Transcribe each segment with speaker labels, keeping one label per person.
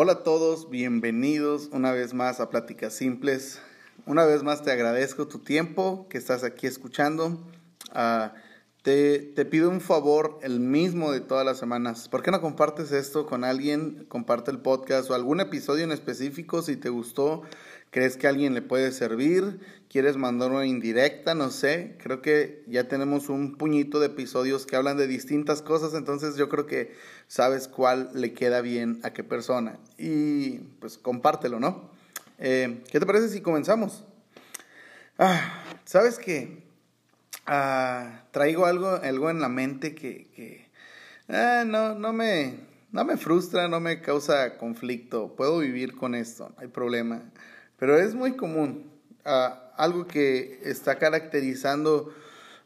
Speaker 1: Hola a todos, bienvenidos una vez más a Pláticas Simples. Una vez más te agradezco tu tiempo que estás aquí escuchando. Ah, te, te, pido un favor, el mismo de todas las semanas. ¿Por qué no compartes esto con alguien? Comparte el podcast o algún episodio en específico si te gustó crees que alguien le puede servir, quieres mandar una indirecta, no sé, creo que ya tenemos un puñito de episodios que hablan de distintas cosas, entonces yo creo que sabes cuál le queda bien a qué persona y pues compártelo, ¿no? Eh, ¿Qué te parece si comenzamos? Ah, ¿Sabes qué? Ah, traigo algo, algo en la mente que, que ah, no, no, me, no me frustra, no me causa conflicto, puedo vivir con esto, no hay problema. Pero es muy común. Ah, algo que está caracterizando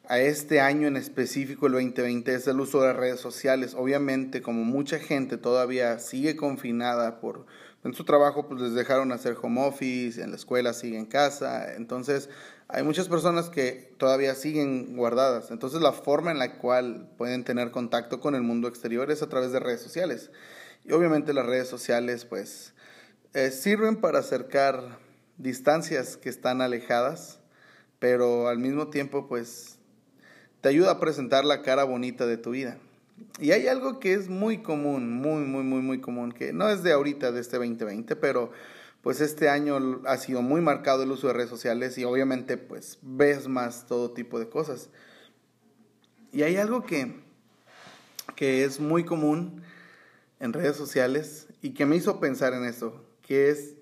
Speaker 1: a este año en específico, el 2020, es el uso de las redes sociales. Obviamente, como mucha gente todavía sigue confinada por en su trabajo, pues les dejaron hacer home office, en la escuela sigue en casa. Entonces, hay muchas personas que todavía siguen guardadas. Entonces, la forma en la cual pueden tener contacto con el mundo exterior es a través de redes sociales. Y obviamente las redes sociales, pues, eh, sirven para acercar distancias que están alejadas, pero al mismo tiempo pues te ayuda a presentar la cara bonita de tu vida. Y hay algo que es muy común, muy, muy, muy, muy común, que no es de ahorita, de este 2020, pero pues este año ha sido muy marcado el uso de redes sociales y obviamente pues ves más todo tipo de cosas. Y hay algo que, que es muy común en redes sociales y que me hizo pensar en eso, que es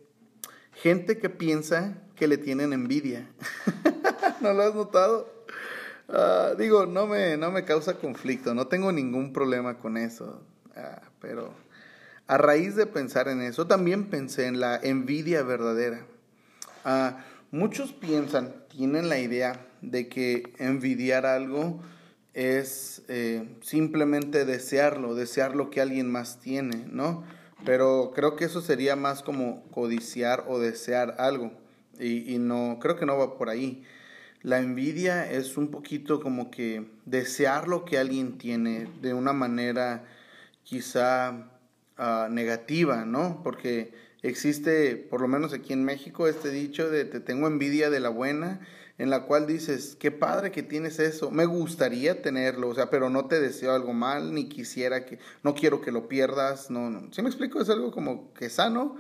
Speaker 1: Gente que piensa que le tienen envidia. ¿No lo has notado? Ah, digo, no me, no me causa conflicto, no tengo ningún problema con eso. Ah, pero a raíz de pensar en eso, también pensé en la envidia verdadera. Ah, muchos piensan, tienen la idea de que envidiar algo es eh, simplemente desearlo, desear lo que alguien más tiene, ¿no? Pero creo que eso sería más como codiciar o desear algo. Y, y, no, creo que no va por ahí. La envidia es un poquito como que desear lo que alguien tiene de una manera quizá uh, negativa, ¿no? Porque existe, por lo menos aquí en México, este dicho de te tengo envidia de la buena en la cual dices, qué padre que tienes eso, me gustaría tenerlo, o sea, pero no te deseo algo mal, ni quisiera que, no quiero que lo pierdas, no, no. ¿Sí me explico? Es algo como que sano.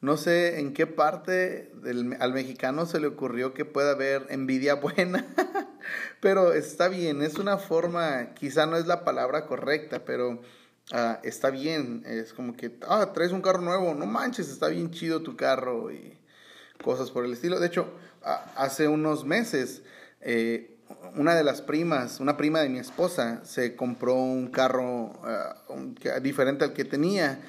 Speaker 1: No sé en qué parte al mexicano se le ocurrió que pueda haber envidia buena, pero está bien, es una forma, quizá no es la palabra correcta, pero uh, está bien, es como que, ah, traes un carro nuevo, no manches, está bien chido tu carro y cosas por el estilo. De hecho, hace unos meses, eh, una de las primas, una prima de mi esposa, se compró un carro uh, diferente al que tenía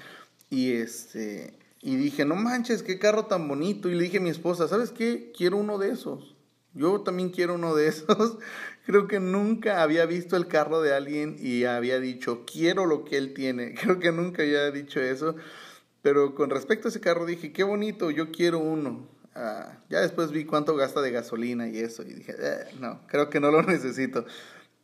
Speaker 1: y este y dije, no manches, qué carro tan bonito. Y le dije a mi esposa, ¿sabes qué? Quiero uno de esos. Yo también quiero uno de esos. Creo que nunca había visto el carro de alguien y había dicho, quiero lo que él tiene. Creo que nunca había dicho eso. Pero con respecto a ese carro dije, qué bonito, yo quiero uno. Ah, ya después vi cuánto gasta de gasolina y eso y dije, eh, no, creo que no lo necesito.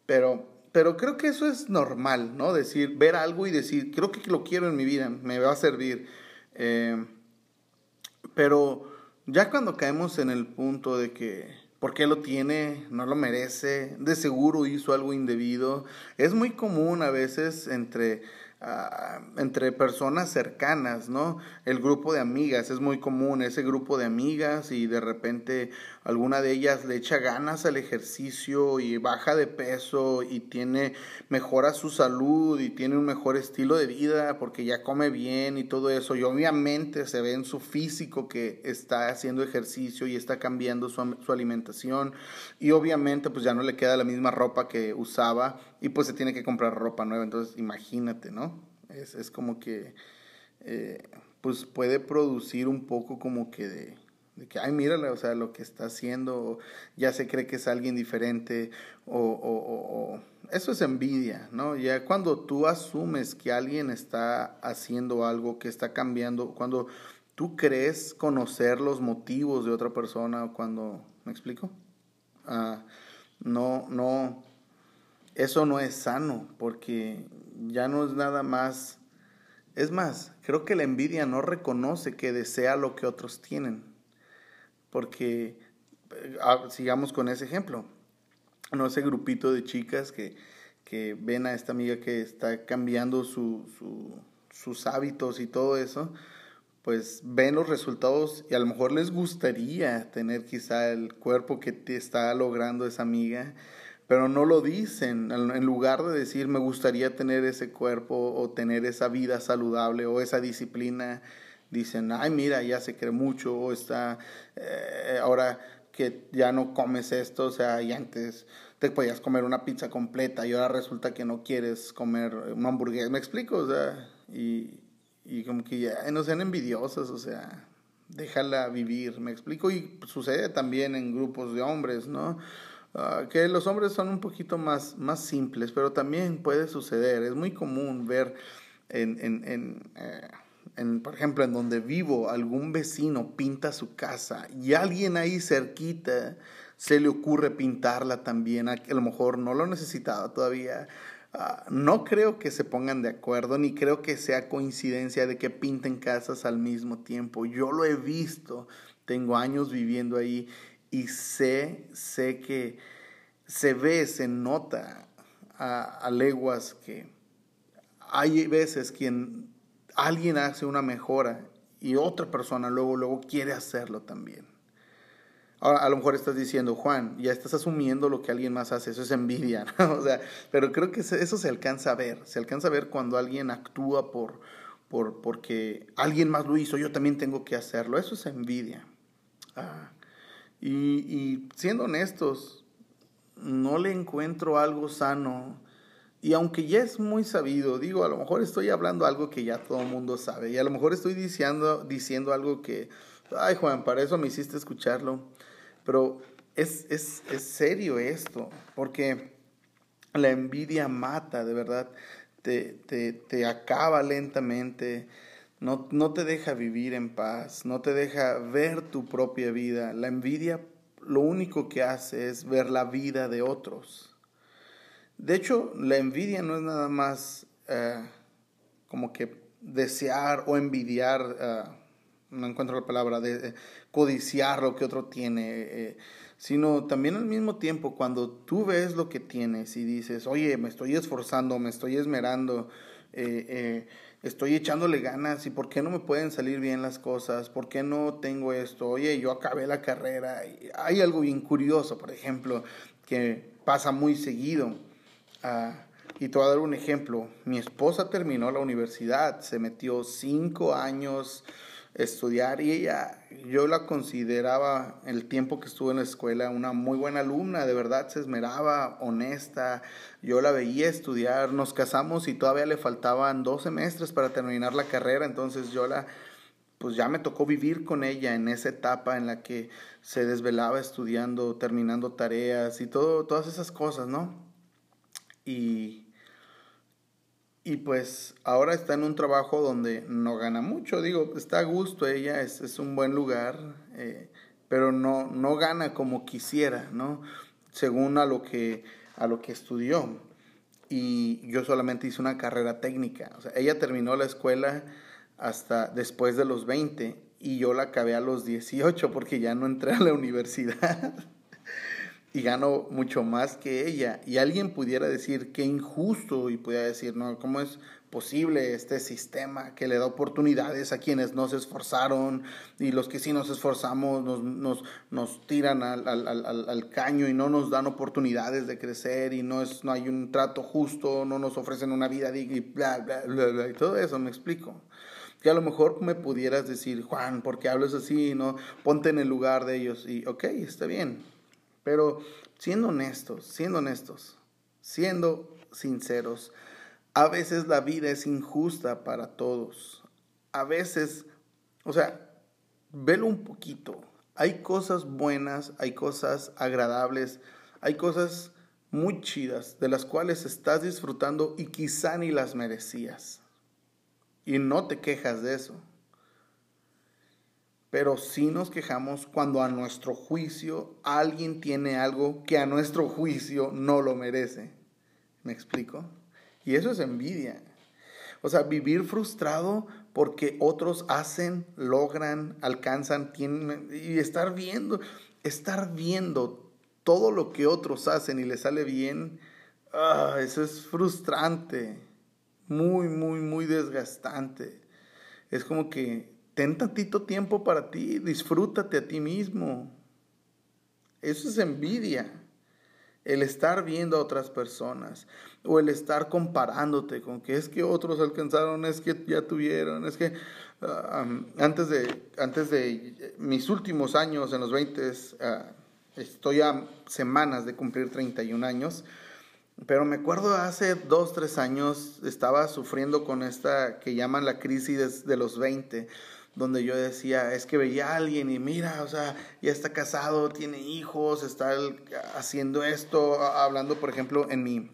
Speaker 1: Pero, pero creo que eso es normal, ¿no? Decir, ver algo y decir, creo que lo quiero en mi vida, me va a servir. Eh, pero ya cuando caemos en el punto de que, ¿por qué lo tiene? No lo merece, de seguro hizo algo indebido. Es muy común a veces entre Ah, entre personas cercanas, ¿no? El grupo de amigas es muy común, ese grupo de amigas y de repente alguna de ellas le echa ganas al ejercicio y baja de peso y tiene mejora su salud y tiene un mejor estilo de vida porque ya come bien y todo eso y obviamente se ve en su físico que está haciendo ejercicio y está cambiando su, su alimentación y obviamente pues ya no le queda la misma ropa que usaba y pues se tiene que comprar ropa nueva, entonces imagínate, ¿no? Es, es como que, eh, pues puede producir un poco como que de, de que, ay, mírale, o sea, lo que está haciendo, ya se cree que es alguien diferente, o, o, o, eso es envidia, ¿no? Ya cuando tú asumes que alguien está haciendo algo, que está cambiando, cuando tú crees conocer los motivos de otra persona, cuando, ¿me explico? Ah, no, no, eso no es sano porque ya no es nada más Es más, creo que la envidia no reconoce que desea lo que otros tienen. Porque, eh, ah, sigamos con ese ejemplo, no ese grupito de chicas que, que ven a esta amiga que está cambiando su, su, sus hábitos y todo eso, pues ven los resultados y a lo mejor les gustaría tener quizá el cuerpo que te está logrando esa amiga, pero no lo dicen. En lugar de decir me gustaría tener ese cuerpo o tener esa vida saludable o esa disciplina, dicen, ay mira, ya se cree mucho está, eh, ahora que ya no comes esto, o sea, y antes te podías comer una pizza completa y ahora resulta que no quieres comer una hamburguesa, me explico, o sea, y, y como que ya no sean envidiosas, o sea, déjala vivir, me explico, y sucede también en grupos de hombres, ¿no? Ah, que los hombres son un poquito más, más simples, pero también puede suceder, es muy común ver en, en, en, eh, en, por ejemplo, en donde vivo, algún vecino pinta su casa y alguien ahí cerquita se le ocurre pintarla también, a lo mejor no lo necesitaba todavía, Ah, no creo que se pongan de acuerdo, ni creo que sea coincidencia de que pinten casas al mismo tiempo. Yo lo he visto, tengo años viviendo ahí y sé, sé que se ve, se nota a, leguas que hay veces quien alguien hace una mejora y otra persona luego, luego quiere hacerlo también. Ahora, a lo mejor estás diciendo, Juan, ya estás asumiendo lo que alguien más hace, eso es envidia, O sea, pero creo que eso se alcanza a ver, se alcanza a ver cuando alguien actúa por, por, porque alguien más lo hizo, yo también tengo que hacerlo, eso es envidia. Ah, y, y siendo honestos, no le encuentro algo sano. Y aunque ya es muy sabido, digo, a lo mejor estoy hablando algo que ya todo el mundo sabe. Y a lo mejor estoy diciendo, diciendo algo que, ay Juan, para eso me hiciste escucharlo. Pero es, es, es serio esto, porque la envidia mata, de verdad, te, te, te acaba lentamente, no, no, te deja vivir en paz, no te deja ver tu propia vida. La envidia lo único que hace es ver la vida de otros. De hecho, la envidia no es nada más eh, como que desear o envidiar. Eh, no encuentro la palabra, de codiciar lo que otro tiene, eh, sino también al mismo tiempo cuando tú ves lo que tienes y dices, oye, me estoy esforzando, me estoy esmerando, eh, eh, estoy echándole ganas y por qué no me pueden salir bien las cosas, por qué no tengo esto, oye, yo acabé la carrera. Hay algo bien curioso, por ejemplo, que pasa muy seguido. Ah, y te voy a dar un ejemplo. Mi esposa terminó la universidad, se metió cinco años estudiar y ella, yo la consideraba el tiempo que estuvo en la escuela una muy buena alumna, de verdad se esmeraba, honesta, yo la veía estudiar, nos casamos y todavía le faltaban dos semestres para terminar la carrera, entonces yo la, pues ya me tocó vivir con ella en esa etapa en la que se desvelaba estudiando, terminando tareas y todo, todas esas cosas, ¿no? Y y pues ahora está en un trabajo donde no gana mucho, digo, está a gusto ella, es, es un buen lugar, eh, pero no, no gana como quisiera, ¿no? Según a lo que, a lo que estudió. Y yo solamente hice una carrera técnica. O sea, ella terminó la escuela hasta después de los 20 y yo la acabé a los 18 porque ya no entré a la universidad. y gano mucho más que ella. Y alguien pudiera decir qué injusto y pudiera decir, no, ¿cómo es posible este sistema que le da oportunidades a quienes no se esforzaron y los que sí nos esforzamos nos, nos, nos tiran al, al, al, caño y no nos dan oportunidades de crecer y no, es, no hay un trato justo, no nos ofrecen una vida digna y bla, bla, bla, bla, y todo eso, me explico que a lo mejor me pudieras decir, Juan, ¿por qué hablas así? No, ponte en el lugar de ellos y, ok, está bien, pero siendo honestos, siendo honestos, siendo sinceros, a veces la vida es injusta para todos. A veces, o sea, velo un poquito. Hay cosas buenas, hay cosas agradables, hay cosas muy chidas de las cuales estás disfrutando y quizá ni las merecías. Y no te quejas de eso pero sí nos quejamos cuando a nuestro juicio alguien tiene algo que a nuestro juicio no lo merece. ¿Me explico? Y eso es envidia. O sea, vivir frustrado porque otros hacen, logran, alcanzan, tienen, y estar viendo, estar viendo todo lo que otros hacen y les sale bien, ah, eso es frustrante, muy, muy, muy desgastante. Es como que ten tantito tiempo para ti, disfrútate a ti mismo. Eso es envidia el estar viendo a otras personas o el estar comparándote con que es que otros alcanzaron, es que ya tuvieron, es que ah, antes, de, antes de mis últimos años en los 20, ah, estoy a semanas de cumplir 31 años, pero me acuerdo hace dos, tres años estaba sufriendo con esta que llaman la crisis de los 20 donde yo decía, es que veía a alguien y mira, o sea, ya está casado, tiene hijos, está haciendo esto, hablando, por ejemplo, en mi,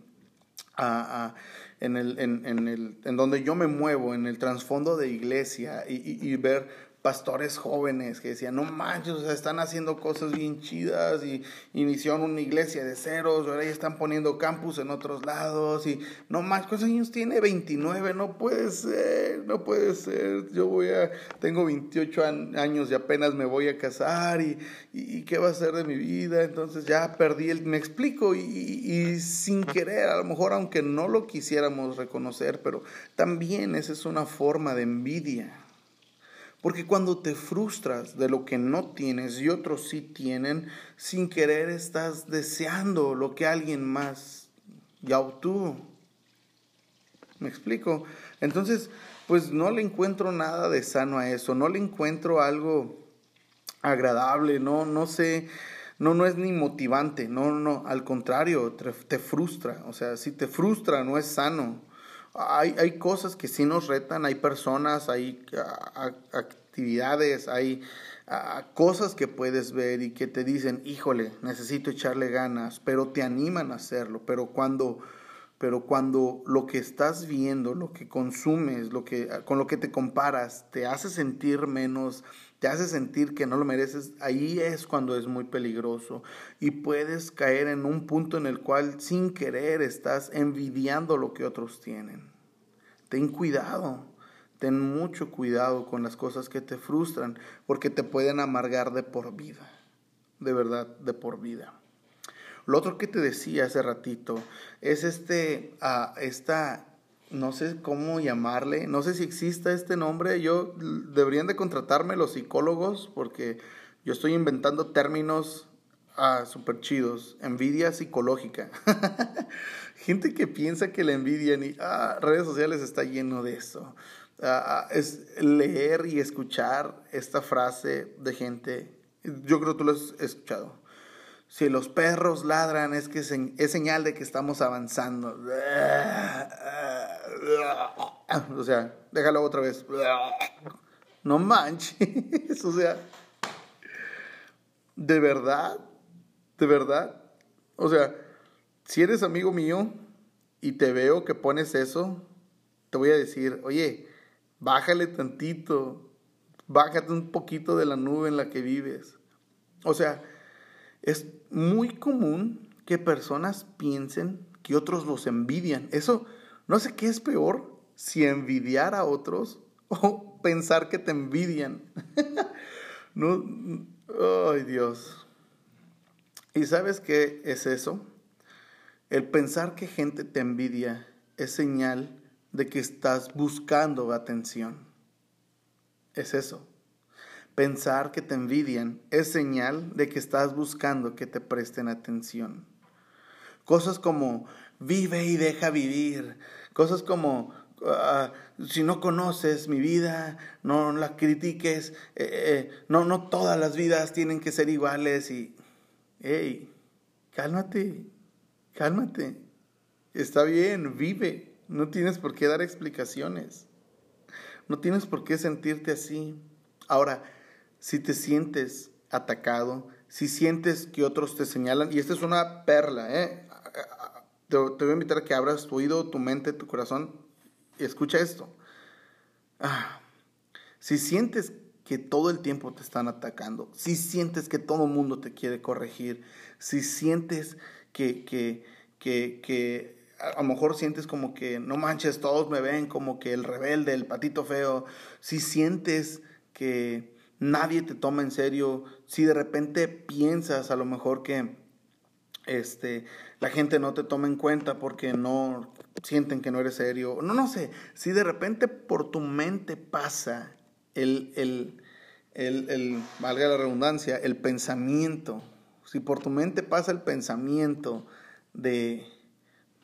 Speaker 1: en, el, en, en, el, en donde yo me muevo, en el trasfondo de iglesia y, y ver pastores jóvenes que decían, no manches, o sea, están haciendo cosas bien chidas y iniciaron una iglesia de ceros, ahora ya están poniendo campus en otros lados y no más, ¿cuántos años tiene? 29, no puede ser, no puede ser, yo voy a, tengo 28 años y apenas me voy a casar y, qué va a ser de mi vida, entonces ya perdí el, me explico y sin querer, a lo mejor aunque no lo quisiéramos reconocer, pero también esa es una forma de envidia. Porque cuando te frustras de lo que no tienes y otros sí tienen, sin querer estás deseando lo que alguien más ya obtuvo. ¿Me explico? Entonces, pues no le encuentro nada de sano a eso, no le encuentro algo agradable, no, no sé, no, no es ni motivante, no, no, al contrario, te, frustra, o sea, si te frustra no es sano hay, hay cosas que sí nos retan, hay personas, hay actividades, hay cosas que puedes ver y que te dicen, híjole, necesito echarle ganas, pero te animan a hacerlo. Pero cuando, pero cuando lo que estás viendo, lo que consumes, lo que, con lo que te comparas, te hace sentir menos, te hace sentir que no lo mereces, ahí es cuando es muy peligroso y puedes caer en un punto en el cual sin querer estás envidiando lo que otros tienen. Ten cuidado, ten mucho cuidado con las cosas que te frustran porque te pueden amargar de por vida, de verdad, de por vida. Lo otro que te decía hace ratito es este, uh, esta no sé cómo llamarle, no sé si exista este nombre, yo deberían de contratarme los psicólogos porque yo estoy inventando términos ah, súper chidos, envidia psicológica. Gente que piensa que la envidia en ah, redes sociales está lleno de eso. Ah, es leer y escuchar esta frase de gente, yo creo que tú lo has escuchado si los perros ladran es que es señal de que estamos avanzando. O sea, déjalo otra vez. No manches. O sea, de verdad, de verdad. O sea, si eres amigo mío y te veo que pones eso, te voy a decir, oye, bájale tantito, bájate un poquito de la nube en la que vives. O sea, es muy común que personas piensen que otros los envidian. Eso, no sé qué es peor, si envidiar a otros o pensar que te envidian. no, ay Dios. ¿Y sabes qué es eso? El pensar que gente te envidia es señal de que estás buscando atención. Es eso. Pensar que te envidian es señal de que estás buscando que te presten atención. Cosas como vive y deja vivir. Cosas como ah, si no conoces mi vida, no la critiques. Eh, eh, no, no todas las vidas tienen que ser iguales. Y, hey, cálmate, cálmate. Está bien, vive. No tienes por qué dar explicaciones. No tienes por qué sentirte así. Ahora, si te sientes atacado, si sientes que otros te señalan, y esta es una perla, ¿eh? te, voy a invitar a que abras tu oído, tu mente, tu corazón y escucha esto. Ah, si sientes que todo el tiempo te están atacando, si sientes que todo el mundo te quiere corregir, si sientes que, que, que, que a lo mejor sientes como que, no manches, todos me ven como que el rebelde, el patito feo, si sientes que nadie te toma en serio, si de repente piensas a lo mejor que este, la gente no te toma en cuenta porque no sienten que no eres serio, no, no sé, si de repente por tu mente pasa el, el, el, el valga la redundancia, el pensamiento, si por tu mente pasa el pensamiento de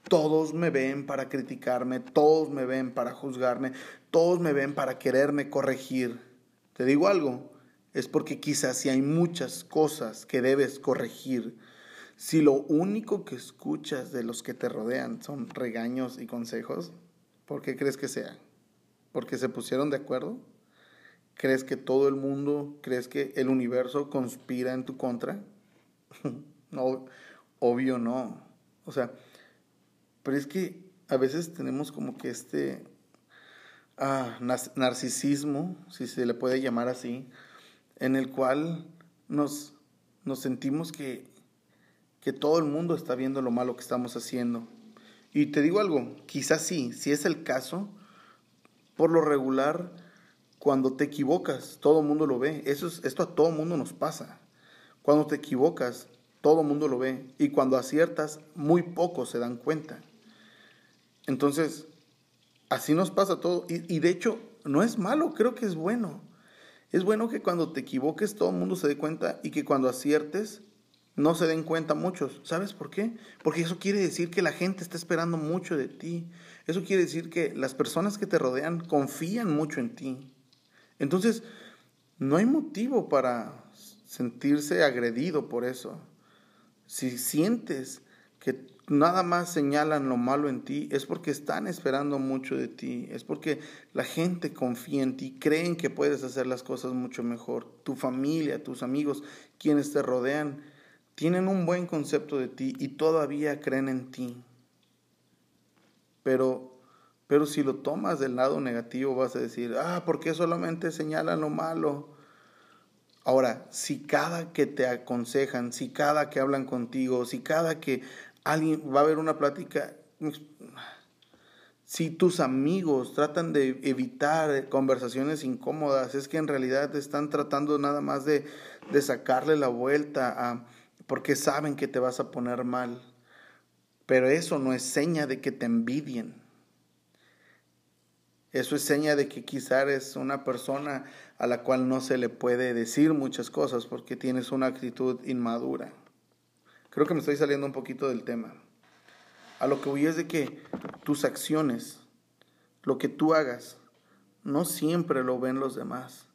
Speaker 1: todos me ven para criticarme, todos me ven para juzgarme, todos me ven para quererme corregir. Te digo algo, es porque quizás si hay muchas cosas que debes corregir, si lo único que escuchas de los que te rodean son regaños y consejos, ¿por qué crees que sea? ¿Porque se pusieron de acuerdo? ¿Crees que todo el mundo, crees que el universo conspira en tu contra? no, obvio no. O sea, pero es que a veces tenemos como que este ah, narcisismo, si se le puede llamar así, en el cual nos, nos sentimos que, que todo el mundo está viendo lo malo que estamos haciendo. Y te digo algo, quizás sí, si es el caso, por lo regular, cuando te equivocas, todo el mundo lo ve. Eso es, esto a todo el mundo nos pasa. Cuando te equivocas, todo el mundo lo ve. Y cuando aciertas, muy pocos se dan cuenta. Entonces, así nos pasa todo. Y, de hecho, no es malo, creo que es bueno. Es bueno que cuando te equivoques todo el mundo se dé cuenta y que cuando aciertes no se den cuenta muchos. ¿Sabes por qué? Porque eso quiere decir que la gente está esperando mucho de ti. Eso quiere decir que las personas que te rodean confían mucho en ti. Entonces, no hay motivo para sentirse agredido por eso. Si sientes que nada más señalan lo malo en ti, es porque están esperando mucho de ti, es porque la gente confía en ti, creen que puedes hacer las cosas mucho mejor. Tu familia, tus amigos, quienes te rodean, tienen un buen concepto de ti y todavía creen en ti. Pero, pero si lo tomas del lado negativo, vas a decir, ah, ¿por qué solamente señalan lo malo? Ahora, si cada que te aconsejan, si cada que hablan contigo, si cada que alguien va a haber una plática. Si tus amigos tratan de evitar conversaciones incómodas, es que en realidad están tratando nada más de, de sacarle la vuelta a, porque saben que te vas a poner mal. Pero eso no es seña de que te envidien. Eso es seña de que quizás eres una persona a la cual no se le puede decir muchas cosas porque tienes una actitud inmadura. Creo que me estoy saliendo un poquito del tema. A lo que voy es de que tus acciones, lo que tú hagas, no siempre lo ven los demás.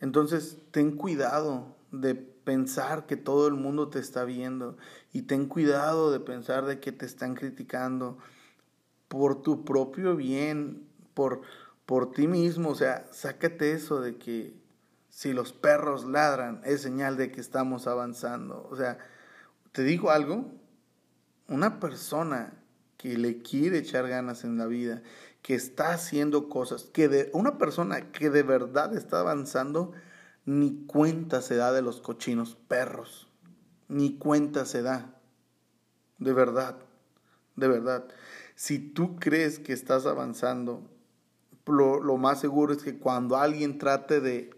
Speaker 1: Entonces, ten cuidado de pensar que todo el mundo te está viendo y ten cuidado de pensar de que te están criticando por tu propio bien, por, por ti mismo. O sea, sácate eso de que si los perros ladran es señal de que estamos avanzando. O sea, te digo algo, una persona que le quiere echar ganas en la vida, que está haciendo cosas, que de una persona que de verdad está avanzando, ni cuenta se da de los cochinos perros, ni cuenta se da. De verdad, de verdad. Si tú crees que estás avanzando, lo, más seguro es que cuando alguien trate de,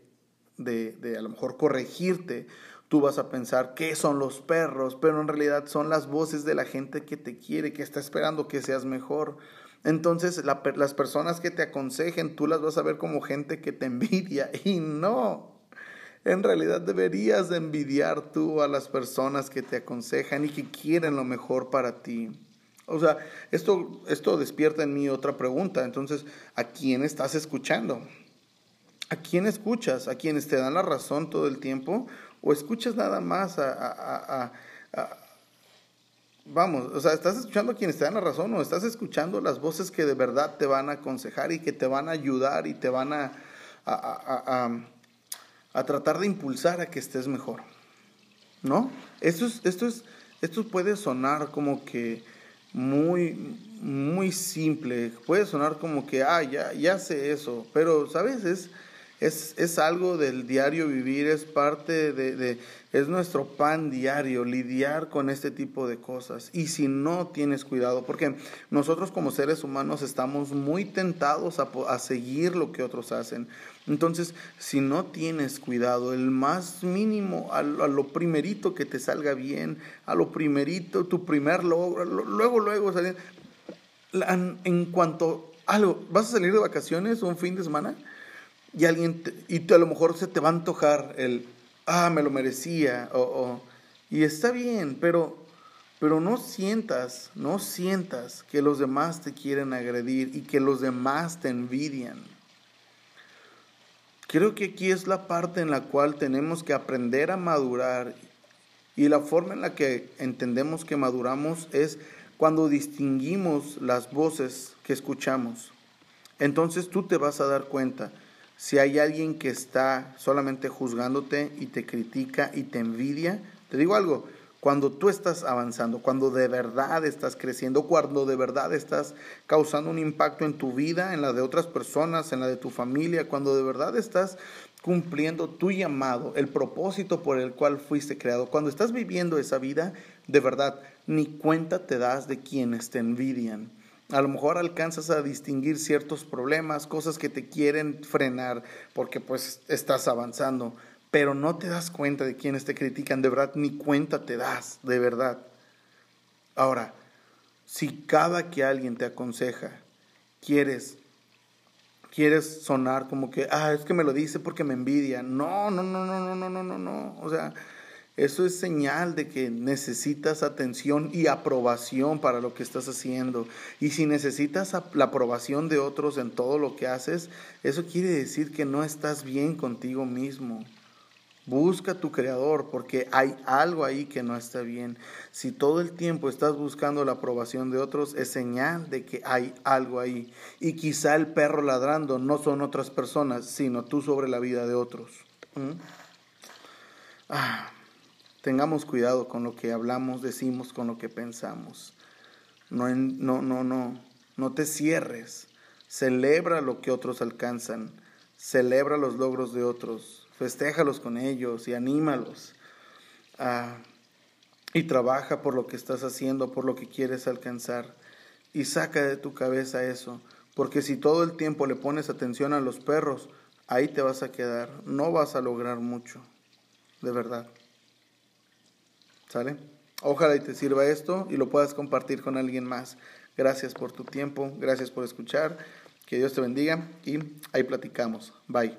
Speaker 1: de, de a lo mejor corregirte Tú vas a pensar qué son los perros, pero en realidad son las voces de la gente que te quiere, que está esperando que seas mejor. Entonces las personas que te aconsejen, tú las vas a ver como gente que te envidia y no. En realidad deberías de envidiar tú a las personas que te aconsejan y que quieren lo mejor para ti. O sea, esto, esto despierta en mí otra pregunta. Entonces, ¿a quién estás escuchando? ¿A quién escuchas? ¿A quienes te dan la razón todo el tiempo? O escuchas nada más a, vamos, o sea, estás escuchando a quienes te dan la razón o estás escuchando las voces que de verdad te van a aconsejar y que te van a ayudar y te van a, a, tratar de impulsar a que estés mejor. ¿No? Esto, es, esto, es, esto puede sonar como que muy, muy simple, puede sonar como que, ah, ya, ya sé eso, pero, ¿sabes? Es, es, es algo del diario vivir, es parte de, es nuestro pan diario, lidiar con este tipo de cosas. Y si no tienes cuidado, porque nosotros como seres humanos estamos muy tentados a, a seguir lo que otros hacen. Entonces, si no tienes cuidado, el más mínimo, a, lo primerito que te salga bien, a lo primerito, tu primer logro, luego, luego salir, en cuanto algo, vas a salir de vacaciones un fin de semana y alguien, y a lo mejor se te va a antojar el, ah, me lo merecía, o, y está bien, pero, pero no sientas, no sientas que los demás te quieren agredir y que los demás te envidian. Creo que aquí es la parte en la cual tenemos que aprender a madurar y la forma en la que entendemos que maduramos es cuando distinguimos las voces que escuchamos. Entonces tú te vas a dar cuenta si hay alguien que está solamente juzgándote y te critica y te envidia. Te digo algo, cuando tú estás avanzando, cuando de verdad estás creciendo, cuando de verdad estás causando un impacto en tu vida, en la de otras personas, en la de tu familia, cuando de verdad estás cumpliendo tu llamado, el propósito por el cual fuiste creado, cuando estás viviendo esa vida, de verdad, ni cuenta te das de quienes te envidian. A lo mejor alcanzas a distinguir ciertos problemas, cosas que te quieren frenar porque pues estás avanzando pero no te das cuenta de quienes te critican, de verdad, ni cuenta te das, de verdad. Ahora, si cada que alguien te aconseja, quieres, quieres sonar como que, ah, es que me lo dice porque me envidia. No, no, no, no, no, no, no, no, no. O sea, eso es señal de que necesitas atención y aprobación para lo que estás haciendo. Y si necesitas la aprobación de otros en todo lo que haces, eso quiere decir que no estás bien contigo mismo. Busca tu creador porque hay algo ahí que no está bien. Si todo el tiempo estás buscando la aprobación de otros, es señal de que hay algo ahí. Y quizá el perro ladrando no son otras personas, sino tú sobre la vida de otros. ¿Mm? Ah, tengamos cuidado con lo que hablamos, decimos, con lo que pensamos. No, no, no, no, no te cierres. Celebra lo que otros alcanzan. Celebra los logros de otros festéjalos con ellos y anímalos. Ah, y trabaja por lo que estás haciendo, por lo que quieres alcanzar. Y saca de tu cabeza eso, porque si todo el tiempo le pones atención a los perros, ahí te vas a quedar, no vas a lograr mucho, de verdad. ¿Sale? Ojalá y te sirva esto y lo puedas compartir con alguien más. Gracias por tu tiempo, gracias por escuchar, que Dios te bendiga y ahí platicamos. Bye.